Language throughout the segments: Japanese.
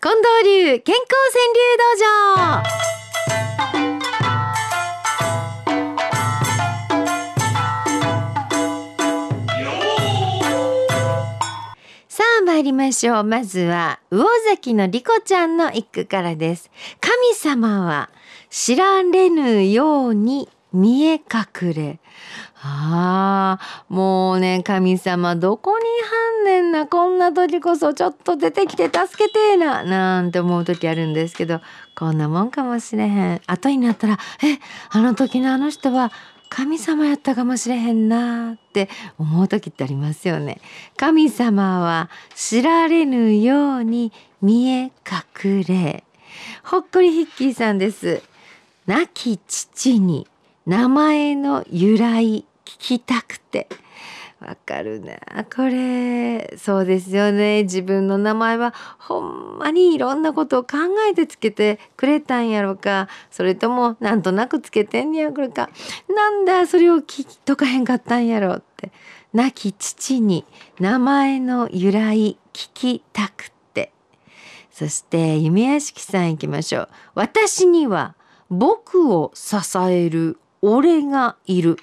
近藤流健康川柳道場。さあ参りましょう。まずは魚崎のリコちゃんの一句からです。神様は知られぬように見え隠れああもうね神様どこにはんねんなこんな時こそちょっと出てきて助けてえななんて思う時あるんですけどこんなもんかもしれへん後になったらえあの時のあの人は神様やったかもしれへんなって思う時ってありますよね。神様は知られぬように見え隠れ。ほっこりヒッキーさんです。亡き父に名前の由来聞きたくて。わかるな。これそうですよね。自分の名前はほんまにいろんなことを考えてつけてくれたんやろか。それともなんとなくつけてんねやこれか。なんだそれを聞きとかへんかったんやろって。亡き父に名前の由来聞きたくて。そして夢屋敷さん行きましょう。私には僕を支える俺がいる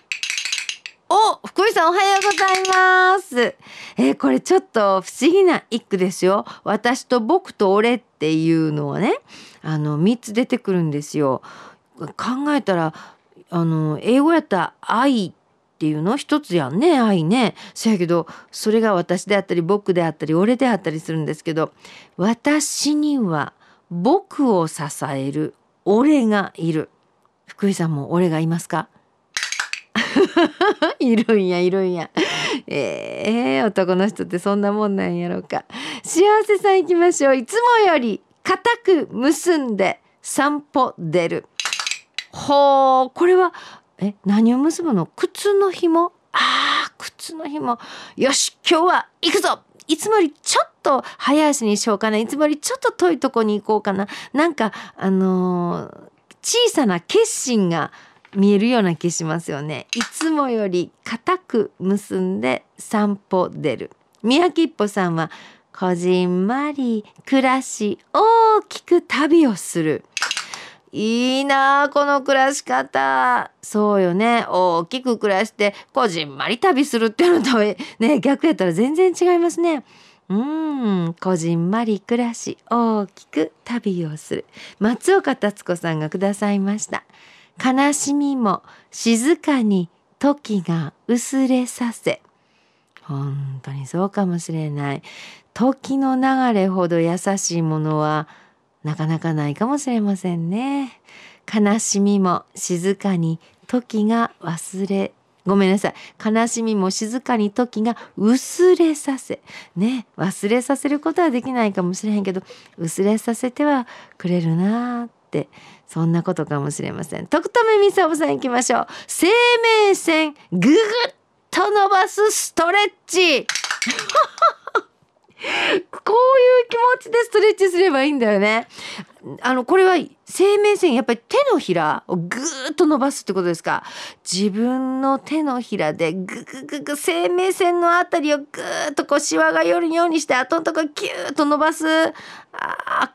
お福井さんおはようございます。えーこれちょっと不思議な一句ですよ。私と僕と俺っていうのはね、あの3つ出てくるんですよ。考えたら、あの英語やったら愛っていうの？一つやんね愛ね。そやけどそれが私であったり僕であったり俺であったりするんですけど、私には僕を支える俺がいる。福井さんも俺がいますか？いるんやいるんや。えー、男の人ってそんなもんなんやろうか。幸せさん行きましょう。いつもより固く結んで散歩出る。ほう、これは、え、何を結ぶの？靴の紐？あー、靴の紐。よし、今日は行くぞいつもよりちょっと早足にしようかな。いつもよりちょっと遠いとこに行こうかな。なんか、あのー小さな決心が見えるような気しますよね。いつもより固く結んで散歩出る。宮城一歩さんはこじんまり暮らし大きく旅をする。いいなあこの暮らし方。そうよね。大きく暮らしてこじんまり旅するっていうのとね逆やったら全然違いますね。うん、こじんまり暮らし大きく旅をする。松岡達子さんがくださいました。悲しみも静かに時が薄れさせ。本当にそうかもしれない。時の流れほど優しいものはなかなかないかもしれませんね。悲しみも静かに時が忘れごめんなさい。悲しみも静かに時が薄れさせね忘れさせることはできないかもしれへんけど薄れさせてはくれるなってそんなことかもしれません。徳留美沙さん行きましょう。生命線ぐぐっと伸ばすストレッチ。こういう気持ちでストレッチすればいいんだよね。あのこれは生命線やっぱり手のひらをぐーっと伸ばすってことですか？自分の手のひらでぐぐぐぐ生命線のあたりをぐーっとこうシワが寄るようにして後のとこキューッと伸ばす。あ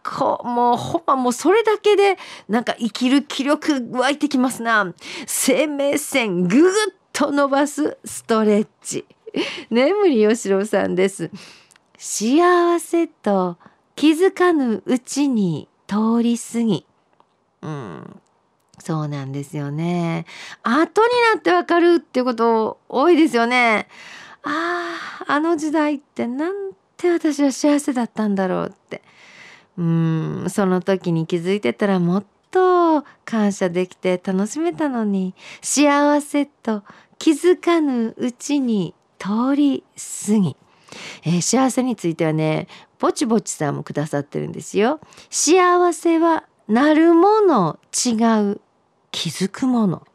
ーこうもうほんまもうそれだけでなんか生きる気力湧いてきますな。生命線ぐぐっと伸ばすストレッチ。眠りよしろさんです。幸せと気づかぬうちに通り過ぎ。うん。そうなんですよね。後になってわかるっていうこと多いですよね。あああの時代ってなんて私は幸せだったんだろうって。うんその時に気づいてたらもっと感謝できて楽しめたのに幸せと気づかぬうちに通り過ぎ。えー幸せについてはねぼちぼちさんもくださってるんですよ。幸せはなるもの違う気づくもの。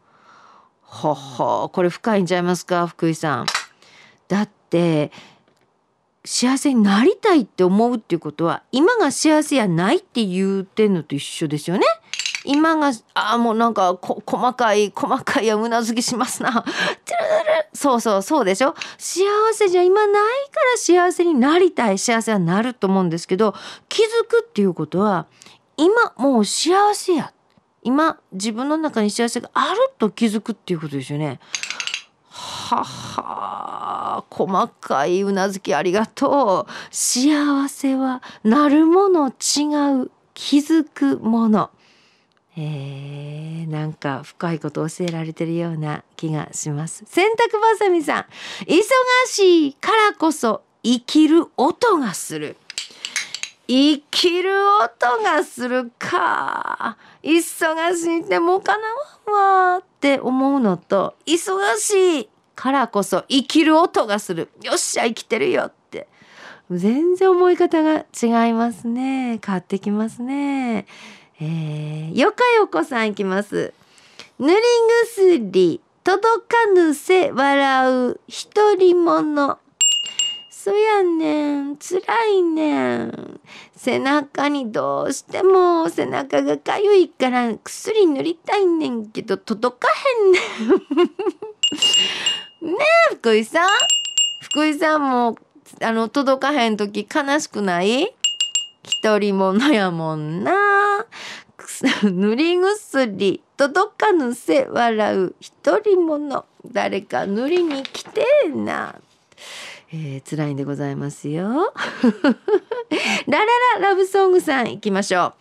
ほほこれ深いんちゃいますか？福井さん。だって幸せになりたいって思うっていうことは今が幸せやないって言うてんのと一緒ですよね。今があもうなんか細かい細かいやうなずきしますな。そうそうそうでしょ？幸せじゃ今ないから幸せになりたい。幸せはなると思うんですけど気づくっていうことは今もう幸せや。今自分の中に幸せがあると気づくっていうことですよね。はは細かいうなずきありがとう。幸せはなるもの違う。気づくもの。えー、なんか深いこと教えられてるような気がします。洗濯ばさみさん忙しいからこそ生きる音がする。生きる音がするか。忙しいってもうかなわんわって思うのと忙しいからこそ生きる音がする。よっしゃ生きてるよって。全然思い方が違いますね。変わってきますね。えー、よかよこさんいきます。塗り薬届かぬせ笑う独り者そやねん辛いねん。背中にどうしても背中がかゆいから薬塗りたいねんけど届かへんねん。ねえ福井さん？福井さんもあの届かへん時悲しくない？一人者やもんな。塗り薬届かぬせ笑う一人者誰か塗りに来てなえー、辛いんでございますよ。ララララブソングさん行きましょ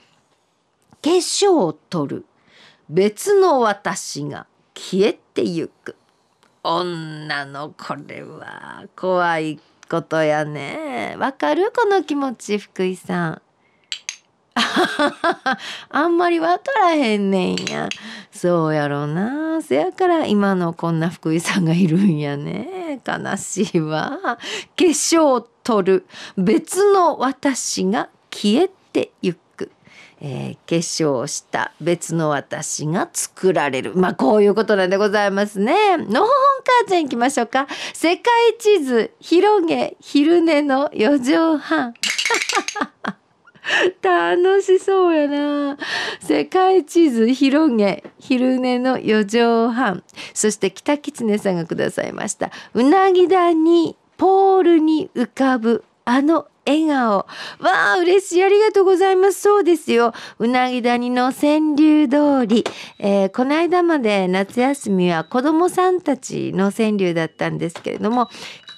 う。化粧を取る別の私が消えてゆく。女のこれは怖いことやね。わかる？この気持ち福井さん。あんまり分からへんねんや。そうやろな。せやから今のこんな福井さんがいるんやね。悲しいわ。化粧を取る別の私が消えてゆく。えー、化粧した別の私が作られる。まあこういうことなんでございますね。のほほん母ちゃん行きましょうか。世界地図広げ昼寝の4畳半。楽しそうやな。世界地図広げ昼寝の4畳半。そして北狐さんがくださいました。うなぎだにポールに浮かぶあの笑顔。わあ嬉しい。ありがとうございます。そうですよ。うなぎ谷の川柳通り、えー、この間まで夏休みは子供さんたちの川柳だったんですけれども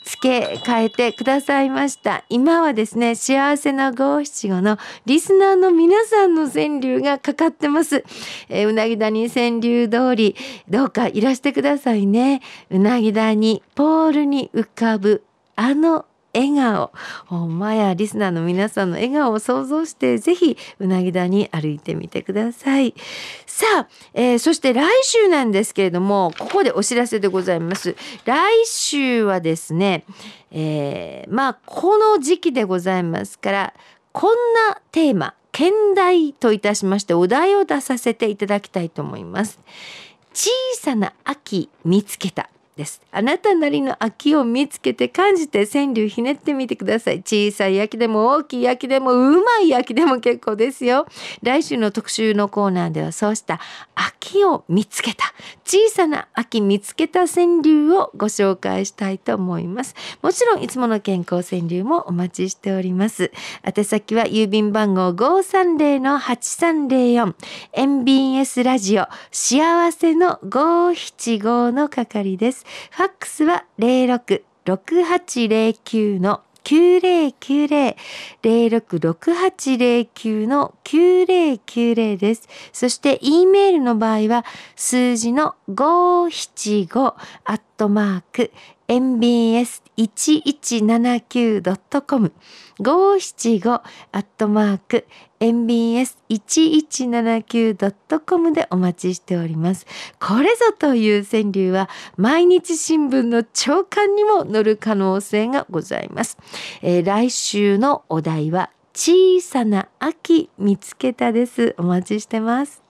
付け替えてくださいました。今はですね幸せな五七五のリスナーの皆さんの川柳がかかってます、えー、うなぎ谷川柳通りどうかいらしてくださいね。うなぎ谷ポールに浮かぶあの笑顔。ほんまやリスナーの皆さんの笑顔を想像してぜひうなぎ田に歩いてみてください。さあ、えー、そして来週なんですけれどもここでお知らせでございます。来週はですね、えー、まあこの時期でございますからこんなテーマ兼題といたしましてお題を出させていただきたいと思います。小さな秋見つけた。です。あなたなりの秋を見つけて感じて川柳ひねってみてください。小さい焼きでも大きい焼きでもうまい焼きでも結構ですよ。来週の特集のコーナーではそうした秋を見つけた小さな秋見つけた川柳をご紹介したいと思います。もちろんいつもの健康川柳もお待ちしております。宛先は郵便番号530-8304 MBS ラジオ幸せの575の係です。ファックスは066809の9090 066809の9090です。そして E メールの場合は数字の575アットマーク mbs1179.com 575アットマーク mbs1179.com でお待ちしております。これぞという川柳は毎日新聞の朝刊にも載る可能性がございます。えー、来週のお題は小さな秋見つけたです。お待ちしてます。